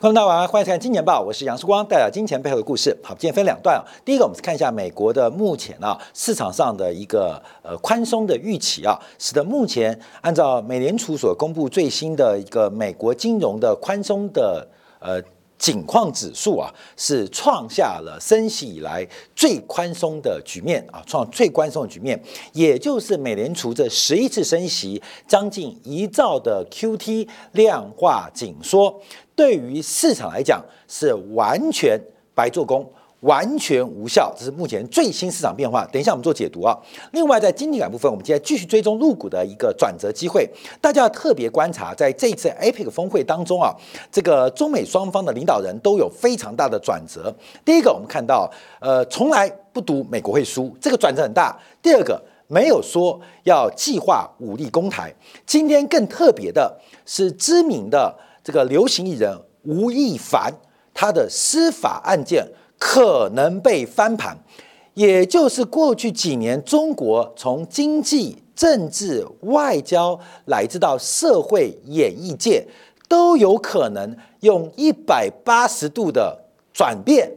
观众大家晚上欢迎收看《金钱报》，我是杨树光，带来金钱背后的故事。好，今天分两段。第一个，我们看一下美国的目前啊市场上的一个呃宽松的预期啊，使得目前按照美联储所公布最新的一个美国金融的宽松的呃。景况指数啊，是创下了升息以来最宽松的局面啊，创最宽松的局面，也就是美联储这十一次升息，将近一兆的 QT 量化紧缩，对于市场来讲是完全白做工。完全无效，这是目前最新市场变化。等一下我们做解读啊。另外，在经济感部分，我们今天继续追踪入股的一个转折机会。大家要特别观察，在这一次 APEC 峰会当中啊，这个中美双方的领导人都有非常大的转折。第一个，我们看到，呃，从来不读美国会输，这个转折很大。第二个，没有说要计划武力攻台。今天更特别的是，知名的这个流行艺人吴亦凡，他的司法案件。可能被翻盘，也就是过去几年中国从经济、政治、外交乃至到社会、演艺界，都有可能用一百八十度的转变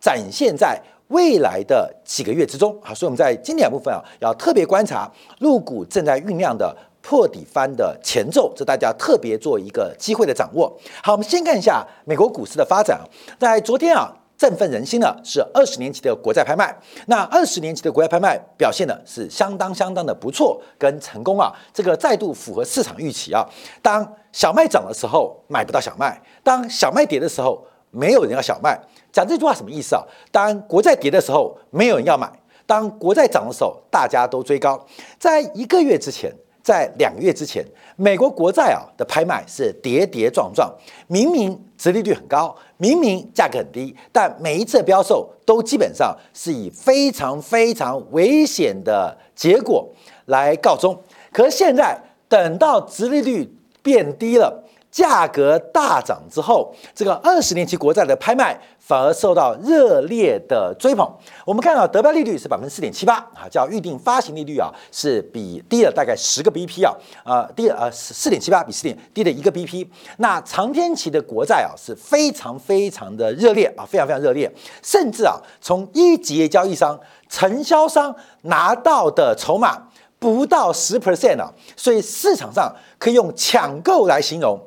展现在未来的几个月之中好！所以我们在经典部分啊，要特别观察入股正在酝酿的破底翻的前奏，这大家特别做一个机会的掌握。好，我们先看一下美国股市的发展，在昨天啊。振奋人心的是二十年期的国债拍卖，那二十年期的国债拍卖表现的是相当相当的不错跟成功啊，这个再度符合市场预期啊。当小麦涨的时候买不到小麦，当小麦跌的时候没有人要小麦。讲这句话什么意思啊？当国债跌的时候没有人要买，当国债涨的时候大家都追高。在一个月之前。在两个月之前，美国国债啊的拍卖是跌跌撞撞，明明殖利率很高，明明价格很低，但每一次标售都基本上是以非常非常危险的结果来告终。可是现在等到殖利率变低了。价格大涨之后，这个二十年期国债的拍卖反而受到热烈的追捧。我们看到得标利率是百分之四点七八啊，叫预定发行利率啊，是比低了大概十个 BP 啊，呃低呃四点七八比四点低了一个 BP。那长天期的国债啊是非常非常的热烈啊，非常非常热烈，甚至啊从一级交易商、承销商拿到的筹码不到十 percent 啊，所以市场上可以用抢购来形容。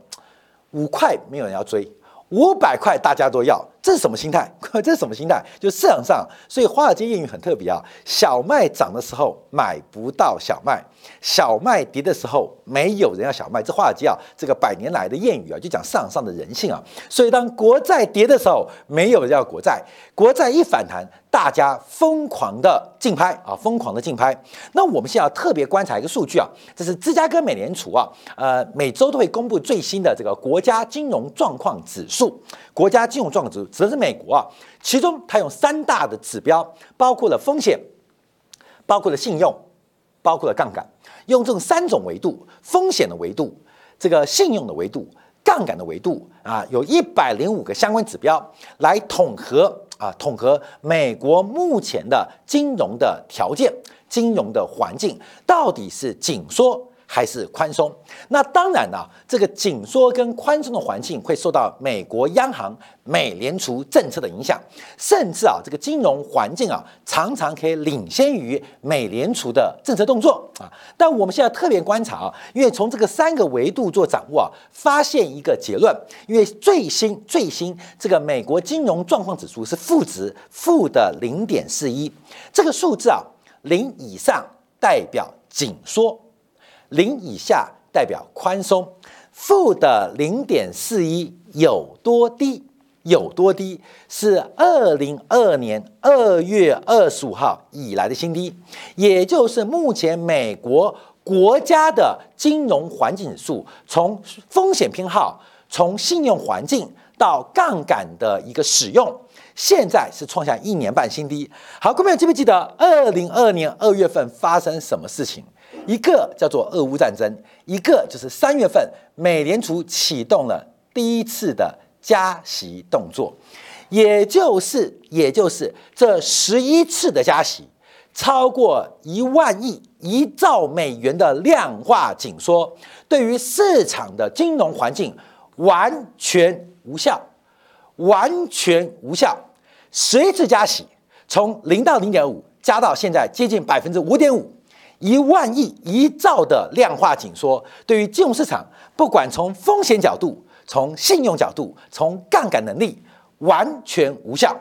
五块没有人要追，五百块大家都要，这是什么心态？这是什么心态？就市场上，所以华尔街谚语很特别啊。小麦涨的时候买不到小麦，小麦跌的时候没有人要小麦。这华尔街啊，这个百年来的谚语啊，就讲市场上的人性啊。所以当国债跌的时候，没有人要国债；国债一反弹。大家疯狂的竞拍啊，疯狂的竞拍。那我们现在要特别观察一个数据啊，这是芝加哥美联储啊，呃，每周都会公布最新的这个国家金融状况指数。国家金融状况指数指的是美国啊，其中它用三大的指标，包括了风险，包括了信用，包括了杠杆，用这种三种维度：风险的维度、这个信用的维度、杠杆的维度啊，有一百零五个相关指标来统合。啊，统合美国目前的金融的条件、金融的环境，到底是紧缩？还是宽松？那当然了，这个紧缩跟宽松的环境会受到美国央行、美联储政策的影响，甚至啊，这个金融环境啊，常常可以领先于美联储的政策动作啊。但我们现在特别观察啊，因为从这个三个维度做掌握啊，发现一个结论：因为最新最新这个美国金融状况指数是负值，负的零点四一，这个数字啊，零以上代表紧缩。零以下代表宽松，负的零点四一有多低？有多低？是二零二年二月二十五号以来的新低，也就是目前美国国家的金融环境指数，从风险偏好、从信用环境到杠杆的一个使用，现在是创下一年半新低。好，各位记不记得二零二年二月份发生什么事情？一个叫做俄乌战争，一个就是三月份美联储启动了第一次的加息动作，也就是也就是这十一次的加息，超过一万亿一兆美元的量化紧缩，对于市场的金融环境完全无效，完全无效。十一次加息，从零到零点五，加到现在接近百分之五点五，一万亿一兆的量化紧缩，对于金融市场，不管从风险角度、从信用角度、从杠杆能力，完全无效。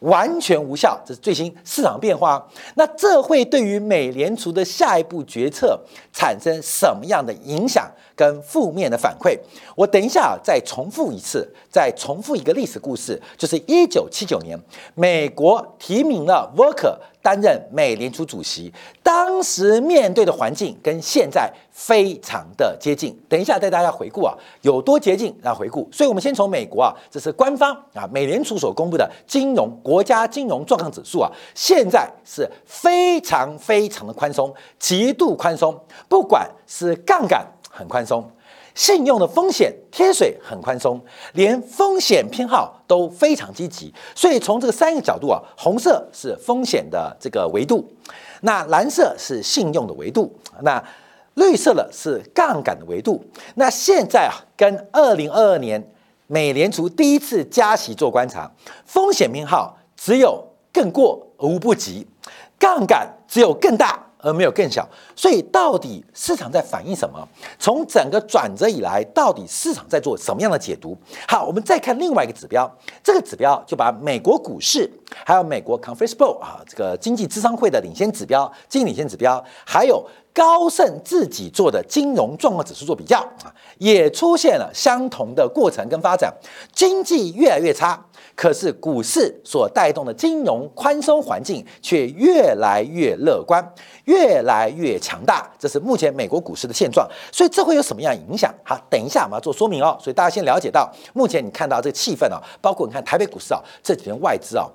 完全无效，这是最新市场变化。那这会对于美联储的下一步决策产生什么样的影响跟负面的反馈？我等一下再重复一次，再重复一个历史故事，就是一九七九年，美国提名了 Volcker。担任美联储主席，当时面对的环境跟现在非常的接近。等一下带大家回顾啊，有多接近？来回顾。所以，我们先从美国啊，这是官方啊，美联储所公布的金融国家金融状况指数啊，现在是非常非常的宽松，极度宽松，不管是杠杆很宽松。信用的风险贴水很宽松，连风险偏好都非常积极，所以从这个三个角度啊，红色是风险的这个维度，那蓝色是信用的维度，那绿色的是杠杆的维度。那现在啊，跟二零二二年美联储第一次加息做观察，风险偏好只有更过而无不及，杠杆只有更大。而没有更小，所以到底市场在反映什么？从整个转折以来，到底市场在做什么样的解读？好，我们再看另外一个指标，这个指标就把美国股市，还有美国 Conference Board 啊，这个经济智商会的领先指标、经济领先指标，还有高盛自己做的金融状况指数做比较啊，也出现了相同的过程跟发展，经济越来越差。可是股市所带动的金融宽松环境却越来越乐观，越来越强大，这是目前美国股市的现状。所以这会有什么样影响？好，等一下我们要做说明哦。所以大家先了解到，目前你看到这个气氛啊，包括你看台北股市啊，这几天外资啊，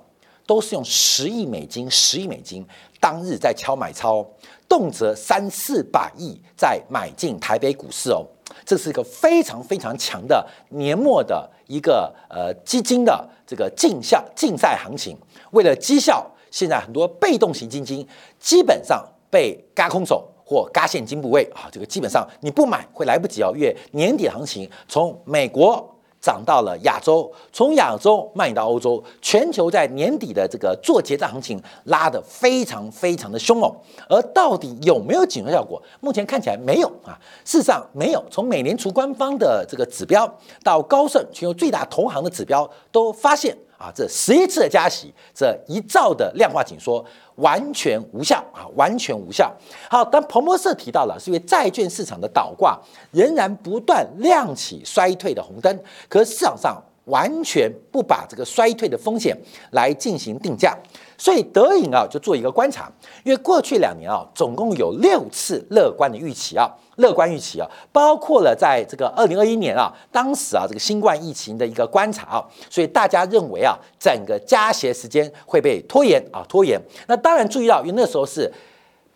都是用十亿美金、十亿美金当日在敲买超，动辄三四百亿在买进台北股市哦。这是一个非常非常强的年末的一个呃基金的这个竞效竞赛行情。为了绩效，现在很多被动型基金基本上被嘎空手或嘎现金部位啊，这个基本上你不买会来不及哦。月年底行情从美国。涨到了亚洲，从亚洲蔓延到欧洲，全球在年底的这个做结账行情拉得非常非常的凶猛，而到底有没有紧缩效果？目前看起来没有啊，事实上没有。从美联储官方的这个指标到高盛全球最大投行的指标，都发现。啊，这十一次的加息，这一兆的量化紧缩完全无效啊，完全无效。好，但彭博社提到了，是因为债券市场的倒挂仍然不断亮起衰退的红灯，可市场上完全不把这个衰退的风险来进行定价。所以德银啊，就做一个观察，因为过去两年啊，总共有六次乐观的预期啊，乐观预期啊，包括了在这个二零二一年啊，当时啊这个新冠疫情的一个观察啊，所以大家认为啊，整个加息时间会被拖延啊，拖延。那当然注意到，因为那时候是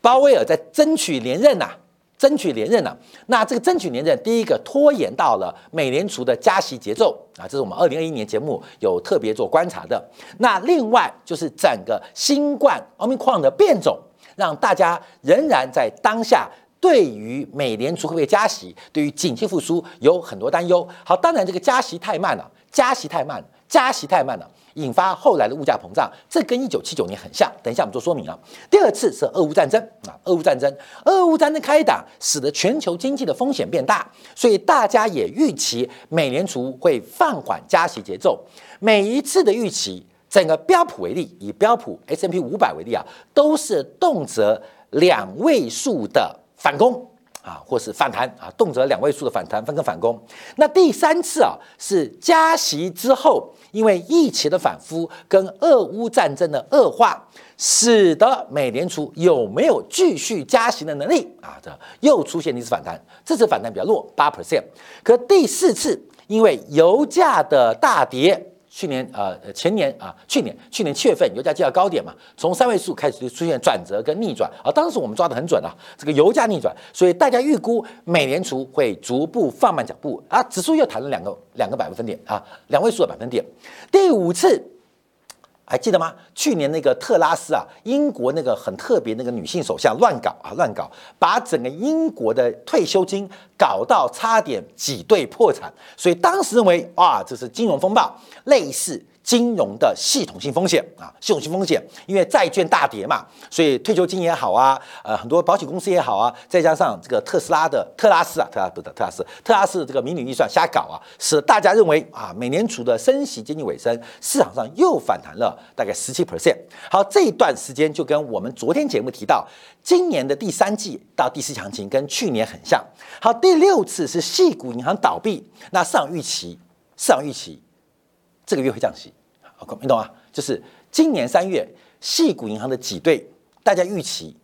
鲍威尔在争取连任呐。争取连任了，那这个争取连任，第一个拖延到了美联储的加息节奏啊，这是我们二零二一年节目有特别做观察的。那另外就是整个新冠奥密克戎的变种，让大家仍然在当下对于美联储会不会加息，对于景气复苏有很多担忧。好，当然这个加息太慢了，加息太慢，加息太慢了。引发后来的物价膨胀，这跟一九七九年很像。等一下我们做说明啊。第二次是俄乌战争啊，俄乌战争，俄乌战争开打，使得全球经济的风险变大，所以大家也预期美联储会放缓加息节奏。每一次的预期，整个标普为例，以标普 S M P 五百为例啊，都是动辄两位数的反攻。啊，或是反弹啊，动辄两位数的反弹，分割反攻。那第三次啊，是加息之后，因为疫情的反复跟俄乌战争的恶化，使得美联储有没有继续加息的能力啊？这又出现一次反弹，这次反弹比较弱，八 percent。可第四次，因为油价的大跌。去年呃前年啊，去年去年七月份油价就要高点嘛，从三位数开始就出现转折跟逆转啊，当时我们抓得很准啊，这个油价逆转，所以大家预估美联储会逐步放慢脚步啊，指数又弹了两个两个百分点啊，两位数的百分点，第五次。还记得吗？去年那个特拉斯啊，英国那个很特别那个女性首相乱搞啊，乱搞，把整个英国的退休金搞到差点挤兑破产，所以当时认为啊，这是金融风暴，类似。金融的系统性风险啊，系统性风险，因为债券大跌嘛，所以退休金也好啊，呃，很多保险公司也好啊，再加上这个特斯拉的特拉斯啊，特拉不的特拉斯，特拉斯这个迷你预算瞎搞啊，使大家认为啊，美联储的升息接近尾声，市场上又反弹了大概十七 percent。好，这一段时间就跟我们昨天节目提到，今年的第三季到第四行情跟去年很像。好，第六次是系股银行倒闭，那市场预期，市场预期。这个月会降息，你懂啊？就是今年三月，系股银行的挤兑，大家预期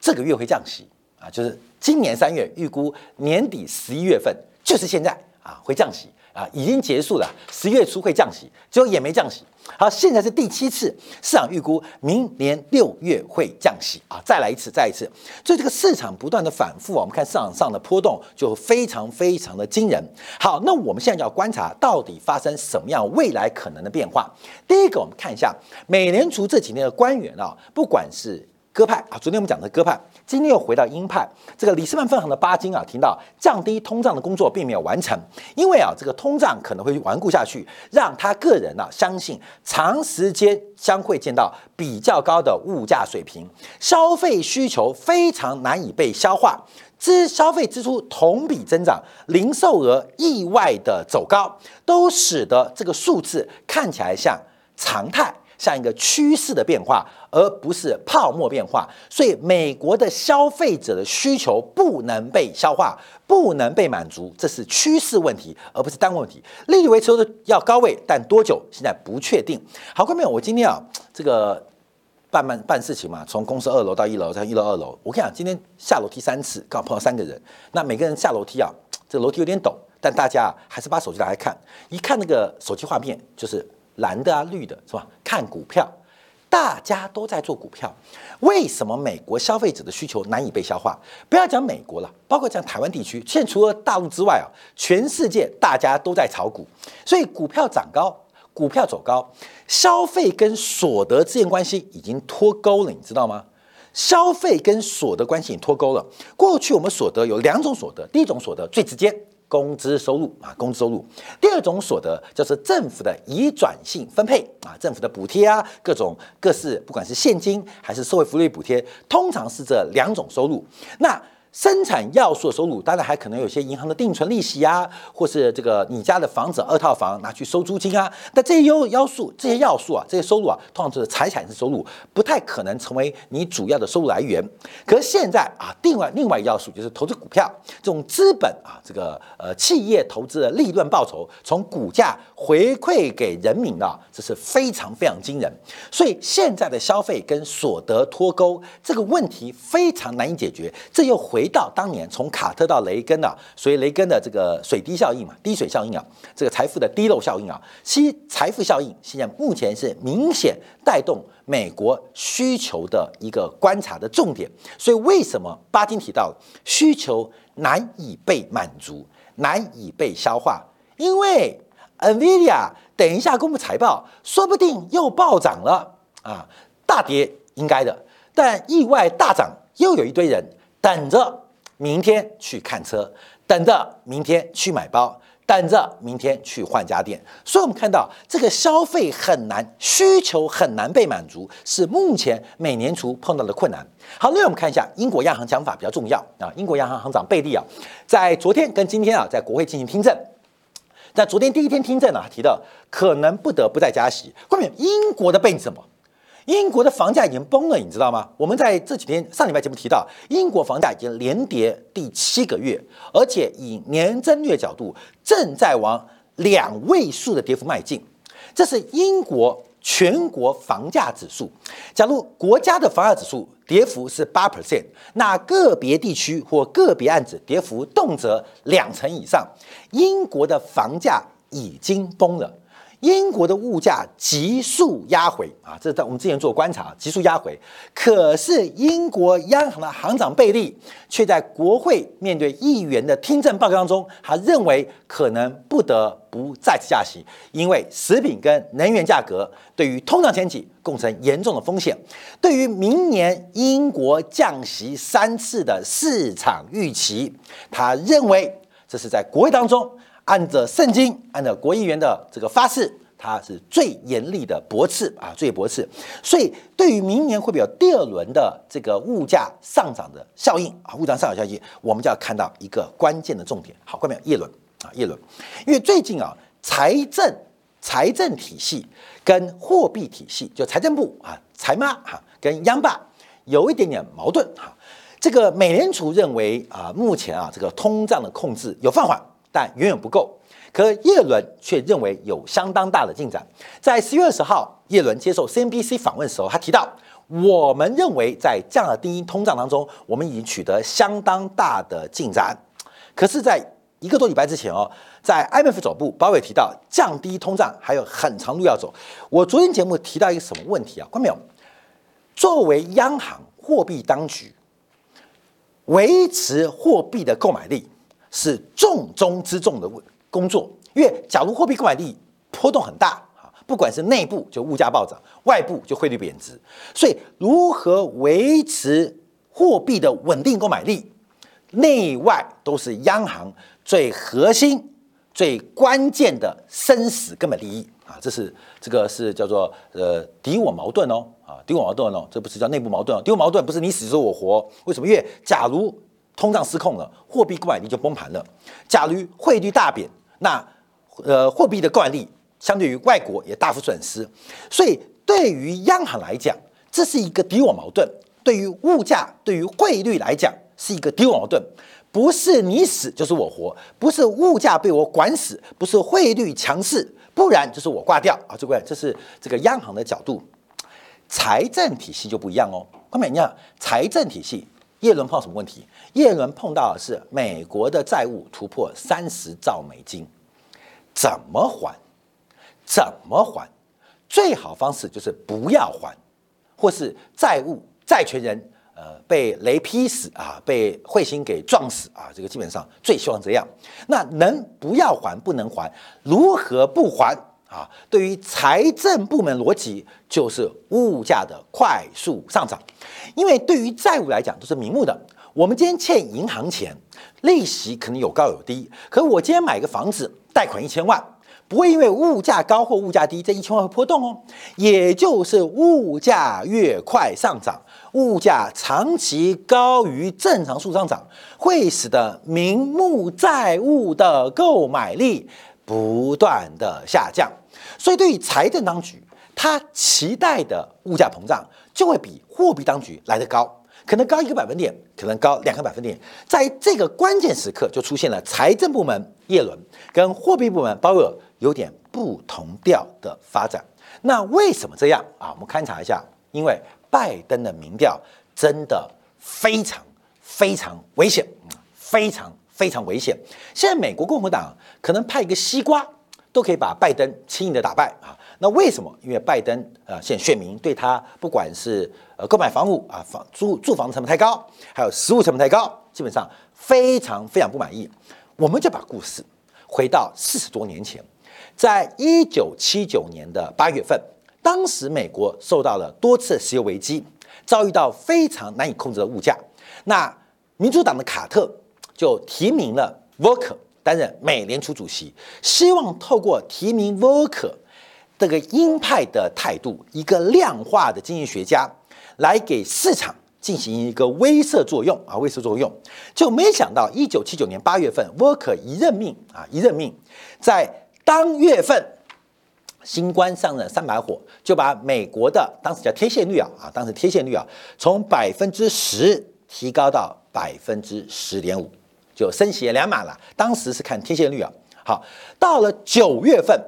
这个月会降息啊，就是今年三月预估年底十一月份，就是现在啊会降息。啊，已经结束了。十月初会降息，结果也没降息。好，现在是第七次，市场预估明年六月会降息啊，再来一次，再一次。所以这个市场不断的反复啊，我们看市场上的波动就非常非常的惊人。好，那我们现在就要观察到底发生什么样未来可能的变化。第一个，我们看一下美联储这几年的官员啊，不管是。鸽派啊，昨天我们讲的鸽派，今天又回到鹰派。这个里斯曼分行的巴金啊，听到降低通胀的工作并没有完成，因为啊，这个通胀可能会顽固下去，让他个人啊相信长时间将会见到比较高的物价水平，消费需求非常难以被消化，支消费支出同比增长，零售额意外的走高，都使得这个数字看起来像常态。像一个趋势的变化，而不是泡沫变化。所以，美国的消费者的需求不能被消化，不能被满足，这是趋势问题，而不是单问题。利率维持的要高位，但多久现在不确定。好，各位朋友，我今天啊，这个办办办事情嘛，从公司二楼到一楼，再一楼二楼。我跟你讲，今天下楼梯三次，刚好碰到三个人。那每个人下楼梯啊，这楼梯有点陡，但大家还是把手机拿来看，一看那个手机画面，就是。蓝的啊，绿的是吧？看股票，大家都在做股票。为什么美国消费者的需求难以被消化？不要讲美国了，包括讲台湾地区，现在除了大陆之外啊，全世界大家都在炒股，所以股票涨高，股票走高，消费跟所得之间关系已经脱钩了，你知道吗？消费跟所得关系已脱钩了。过去我们所得有两种所得，第一种所得最直接。工资收入啊，工资收入。第二种所得就是政府的移转性分配啊，政府的补贴啊，各种各式，不管是现金还是社会福利补贴，通常是这两种收入。那生产要素的收入，当然还可能有些银行的定存利息啊，或是这个你家的房子二套房拿去收租金啊。但这些要要素、这些要素啊，这些收入啊，通常是财产性收入，不太可能成为你主要的收入来源。可是现在啊，另外另外一要素就是投资股票，这种资本啊，这个呃企业投资的利润报酬，从股价回馈给人民的，这是非常非常惊人。所以现在的消费跟所得脱钩这个问题非常难以解决，这又回。回到当年，从卡特到雷根啊，所以雷根的这个水滴效应嘛，滴水效应啊，这个财富的滴漏效应啊，其财富效应现在目前是明显带动美国需求的一个观察的重点。所以为什么巴金提到需求难以被满足，难以被消化？因为 Nvidia 等一下公布财报，说不定又暴涨了啊，大跌应该的，但意外大涨又有一堆人。等着明天去看车，等着明天去买包，等着明天去换家电。所以，我们看到这个消费很难，需求很难被满足，是目前美联储碰到的困难。好，那我们看一下英国央行讲法比较重要啊。英国央行行长贝利啊，在昨天跟今天啊，在国会进行听证。在昨天第一天听证啊，提到可能不得不再加息。后面英国的背景什么？英国的房价已经崩了，你知道吗？我们在这几天上礼拜节目提到，英国房价已经连跌第七个月，而且以年增率角度正在往两位数的跌幅迈进。这是英国全国房价指数。假如国家的房价指数跌幅是八 percent，那个别地区或个别案子跌幅动辄两成以上，英国的房价已经崩了。英国的物价急速压回啊，这在我们之前做观察，急速压回。可是英国央行的行长贝利却在国会面对议员的听证报告当中，他认为可能不得不再次加息，因为食品跟能源价格对于通胀前景构成严重的风险。对于明年英国降息三次的市场预期，他认为这是在国会当中。按着圣经，按照国议员的这个发誓，他是最严厉的驳斥啊，最驳斥。所以，对于明年会不会有第二轮的这个物价上涨的效应啊，物价上涨效应，我们就要看到一个关键的重点。好，关没？叶伦啊，叶伦，因为最近啊，财政财政体系跟货币体系，就财政部啊，财妈哈，跟央爸有一点点矛盾哈。这个美联储认为啊，目前啊，这个通胀的控制有放缓。但远远不够。可叶伦却认为有相当大的进展。在十月二十号，叶伦接受 CNBC 访问的时候，他提到：“我们认为在降低通胀当中，我们已经取得相当大的进展。”可是，在一个多礼拜之前哦，在 IMF 总部，鲍威提到降低通胀还有很长路要走。我昨天节目提到一个什么问题啊？看到没有？作为央行货币当局，维持货币的购买力。是重中之重的工作，因为假如货币购买力波动很大啊，不管是内部就物价暴涨，外部就汇率贬值，所以如何维持货币的稳定购买力，内外都是央行最核心、最关键的生死根本利益啊！这是这个是叫做呃敌我矛盾哦啊敌我矛盾哦，这不是叫内部矛盾哦，敌我矛盾不是你死是我活，为什么？因为假如通胀失控了，货币购买力就崩盘了。假如汇率大贬，那呃货币的购买力相对于外国也大幅损失。所以对于央行来讲，这是一个敌我矛盾；对于物价、对于汇率来讲，是一个敌我矛盾。不是你死就是我活，不是物价被我管死，不是汇率强势，不然就是我挂掉啊！这位，这是这个央行的角度。财政体系就不一样哦。后面你看，财政体系。叶伦碰到什么问题？叶伦碰到的是美国的债务突破三十兆美金，怎么还？怎么还？最好方式就是不要还，或是债务债权人呃被雷劈死啊，被彗星给撞死啊，这个基本上最希望这样。那能不要还不能还？如何不还？啊，对于财政部门逻辑，就是物价的快速上涨，因为对于债务来讲都是明目的。我们今天欠银行钱，利息可能有高有低，可我今天买个房子，贷款一千万，不会因为物价高或物价低，这一千万会波动哦。也就是物价越快上涨，物价长期高于正常数上涨，会使得名目债务的购买力。不断的下降，所以对于财政当局，他期待的物价膨胀就会比货币当局来得高，可能高一个百分点，可能高两个百分点。在这个关键时刻，就出现了财政部门耶伦跟货币部门鲍威尔有点不同调的发展。那为什么这样啊？我们勘察一下，因为拜登的民调真的非常非常危险，非常。非常危险。现在美国共和党可能派一个西瓜，都可以把拜登轻易的打败啊。那为什么？因为拜登啊，现在选民对他不管是呃购买房屋啊房租住房成本太高，还有食物成本太高，基本上非常非常不满意。我们就把故事回到四十多年前，在一九七九年的八月份，当时美国受到了多次石油危机，遭遇到非常难以控制的物价。那民主党的卡特。就提名了 Volcker 担任美联储主席，希望透过提名 Volcker 这个鹰派的态度，一个量化的经济学家，来给市场进行一个威慑作用啊，威慑作用。就没想到一九七九年八月份，Volcker 一任命啊，一任命，在当月份，新官上任三把火，就把美国的当时叫贴现率啊啊，当时贴现率啊，从百分之十提高到百分之十点五。就升息两码了，当时是看贴现率啊。好，到了九月份，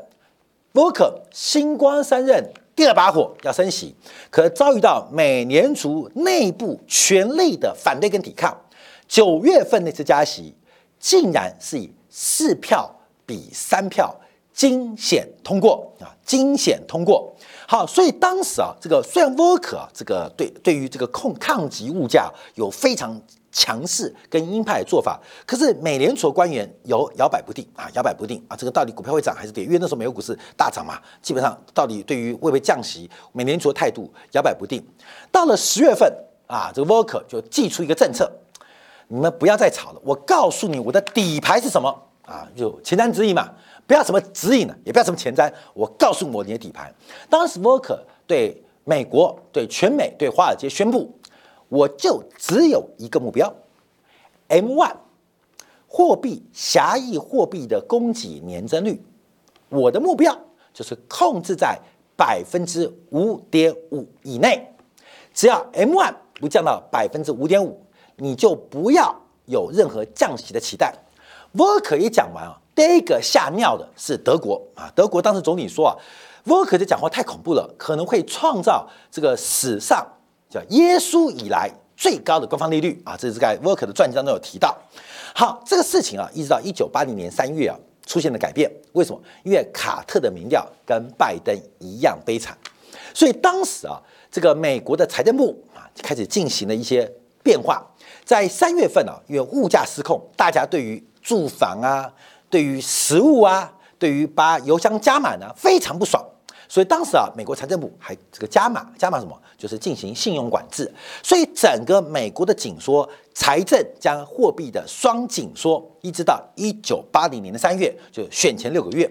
沃克星光三任第二把火要升息，可遭遇到美联储内部全力的反对跟抵抗。九月份那次加息，竟然是以四票比三票惊险通过啊，惊险通过。好，所以当时啊，这个虽然沃克啊，这个对对于这个控抗击物价有非常强势跟鹰派做法，可是美联储官员有摇摆不定啊，摇摆不定啊，这个到底股票会涨还是跌？因为那时候美国股市大涨嘛，基本上到底对于会不会降息，美联储的态度摇摆不定。到了十月份啊，这个沃克就寄出一个政策，你们不要再吵了，我告诉你我的底牌是什么啊，就前瞻指引嘛。不要什么指引了，也不要什么前瞻，我告诉我你的底牌。当时沃克对美国、对全美、对华尔街宣布，我就只有一个目标：M one 货币狭义货币的供给年增率，我的目标就是控制在百分之五点五以内。只要 M one 不降到百分之五点五，你就不要有任何降息的期待。沃克一讲完啊。第一个吓尿的是德国啊！德国当时总理说啊，沃克的讲话太恐怖了，可能会创造这个史上叫耶稣以来最高的官方利率啊！这是在沃克的传记当中有提到。好，这个事情啊，一直到一九八零年三月啊，出现了改变。为什么？因为卡特的民调跟拜登一样悲惨，所以当时啊，这个美国的财政部啊，开始进行了一些变化。在三月份啊，因为物价失控，大家对于住房啊。对于食物啊，对于把油箱加满呢，非常不爽。所以当时啊，美国财政部还这个加码，加码什么？就是进行信用管制。所以整个美国的紧缩，财政将货币的双紧缩，一直到一九八零年的三月，就选前六个月。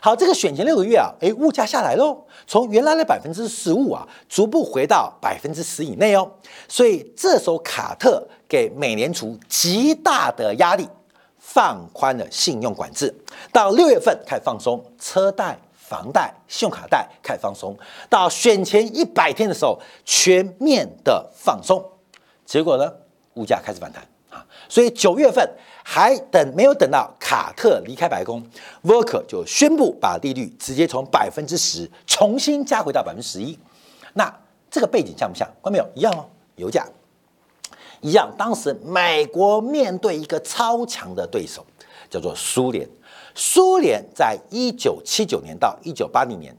好，这个选前六个月啊，诶，物价下来喽，从原来的百分之十五啊，逐步回到百分之十以内哦。所以这时候卡特给美联储极大的压力。放宽了信用管制，到六月份开始放松车贷、房贷、信用卡贷开始放松，到选前一百天的时候全面的放松，结果呢，物价开始反弹啊，所以九月份还等没有等到卡特离开白宫，沃克就宣布把利率直接从百分之十重新加回到百分之十一，那这个背景像不像？关没有？一样哦，油价。一样，当时美国面对一个超强的对手，叫做苏联。苏联在一九七九年到一九八零年，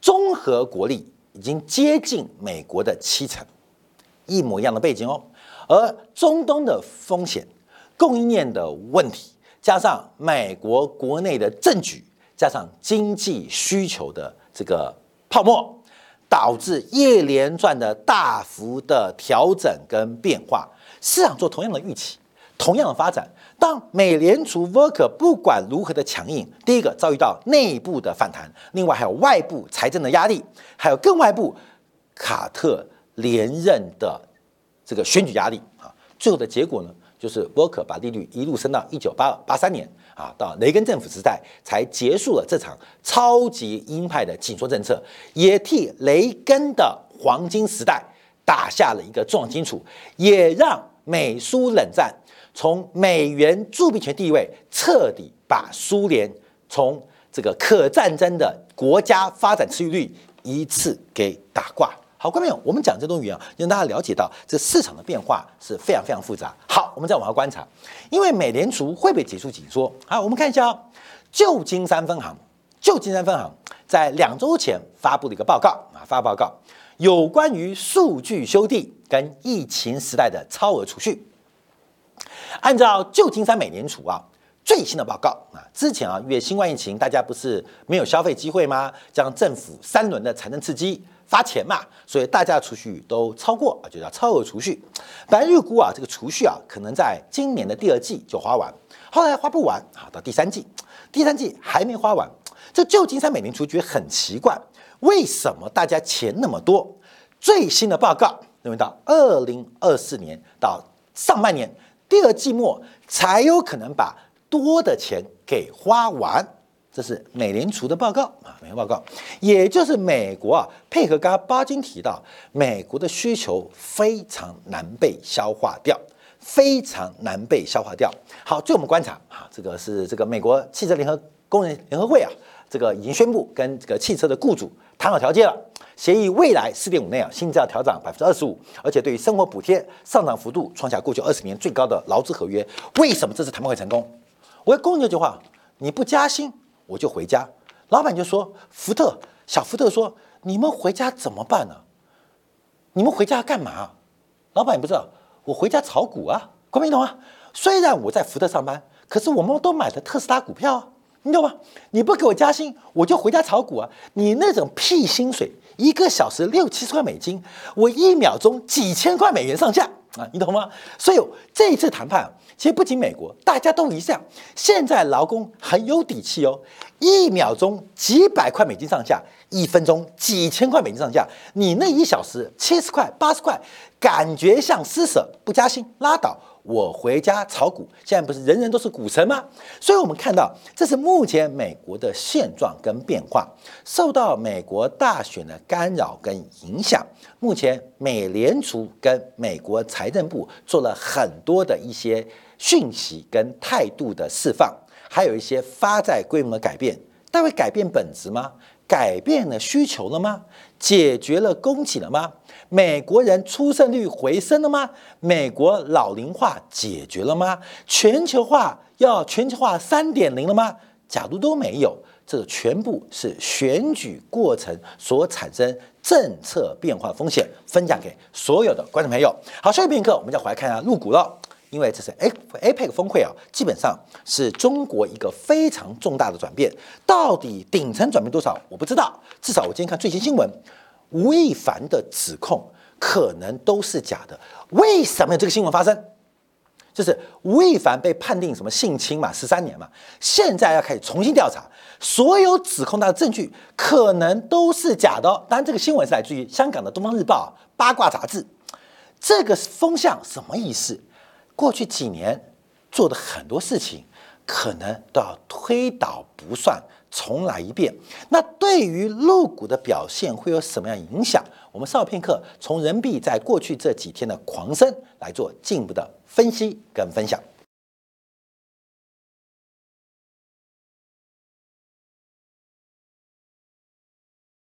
综合国力已经接近美国的七成，一模一样的背景哦。而中东的风险、供应链的问题，加上美国国内的政局，加上经济需求的这个泡沫，导致一连串的大幅的调整跟变化。市场做同样的预期，同样的发展。当美联储 Worker 不管如何的强硬，第一个遭遇到内部的反弹，另外还有外部财政的压力，还有更外部卡特连任的这个选举压力啊。最后的结果呢，就是 Worker 把利率一路升到一九八八三年啊，到雷根政府时代才结束了这场超级鹰派的紧缩政策，也替雷根的黄金时代打下了一个重要基础，也让。美苏冷战从美元铸币权地位彻底把苏联从这个可战争的国家发展持续率一次给打挂。好，观众朋友，我们讲这东西啊，让大家了解到这市场的变化是非常非常复杂。好，我们再往下观察，因为美联储会不会结束紧缩？好，我们看一下旧金山分行，旧金山分行在两周前发布了一个报告啊，发报告。有关于数据修订跟疫情时代的超额储蓄，按照旧金山美联储啊最新的报告啊，之前啊因为新冠疫情，大家不是没有消费机会吗？将政府三轮的财政刺激发钱嘛，所以大家的储蓄都超过啊，就叫超额储蓄。本来预估啊这个储蓄啊可能在今年的第二季就花完，后来花不完啊，到第三季，第三季还没花完，这旧金山美联储觉得很奇怪。为什么大家钱那么多？最新的报告认为，到二零二四年到上半年第二季末才有可能把多的钱给花完。这是美联储的报告啊，美联报告，也就是美国啊，配合刚刚巴金提到，美国的需求非常难被消化掉，非常难被消化掉。好，据我们观察啊，这个是这个美国汽车联合工人联合会啊，这个已经宣布跟这个汽车的雇主。谈好条件了，协议未来四点五内啊，薪资要调涨百分之二十五，而且对于生活补贴上涨幅度创下过去二十年最高的劳资合约。为什么这次谈判会成功？我要公你一句话：你不加薪，我就回家。老板就说：“福特，小福特说，你们回家怎么办呢？你们回家干嘛？”老板也不知道，我回家炒股啊，国民懂啊？虽然我在福特上班，可是我们都买的特斯拉股票啊，你懂吗？你不给我加薪，我就回家炒股啊！你那种屁薪水，一个小时六七十块美金，我一秒钟几千块美元上下啊，你懂吗？所以这一次谈判，其实不仅美国，大家都一样。现在劳工很有底气哦，一秒钟几百块美金上下，一分钟几千块美金上下，你那一小时七十块八十块，感觉像施舍，不加薪拉倒。我回家炒股，现在不是人人都是股神吗？所以，我们看到这是目前美国的现状跟变化，受到美国大选的干扰跟影响。目前，美联储跟美国财政部做了很多的一些讯息跟态度的释放，还有一些发债规模的改变，但会改变本质吗？改变了需求了吗？解决了供给了吗？美国人出生率回升了吗？美国老龄化解决了吗？全球化要全球化三点零了吗？假如都没有，这全部是选举过程所产生政策变化风险，分享给所有的观众朋友。好，下一片刻我们再回来看一下入股了。因为这是 A APEC 峰会啊，基本上是中国一个非常重大的转变。到底顶层转变多少，我不知道。至少我今天看最新新闻，吴亦凡的指控可能都是假的。为什么有这个新闻发生？就是吴亦凡被判定什么性侵嘛，十三年嘛，现在要开始重新调查，所有指控他的证据可能都是假的。当然，这个新闻是来自于香港的《东方日报》八卦杂志。这个风向什么意思？过去几年做的很多事情，可能都要推倒不算，重来一遍。那对于陆股的表现会有什么样影响？我们稍片刻从人民币在过去这几天的狂升来做进一步的分析跟分享。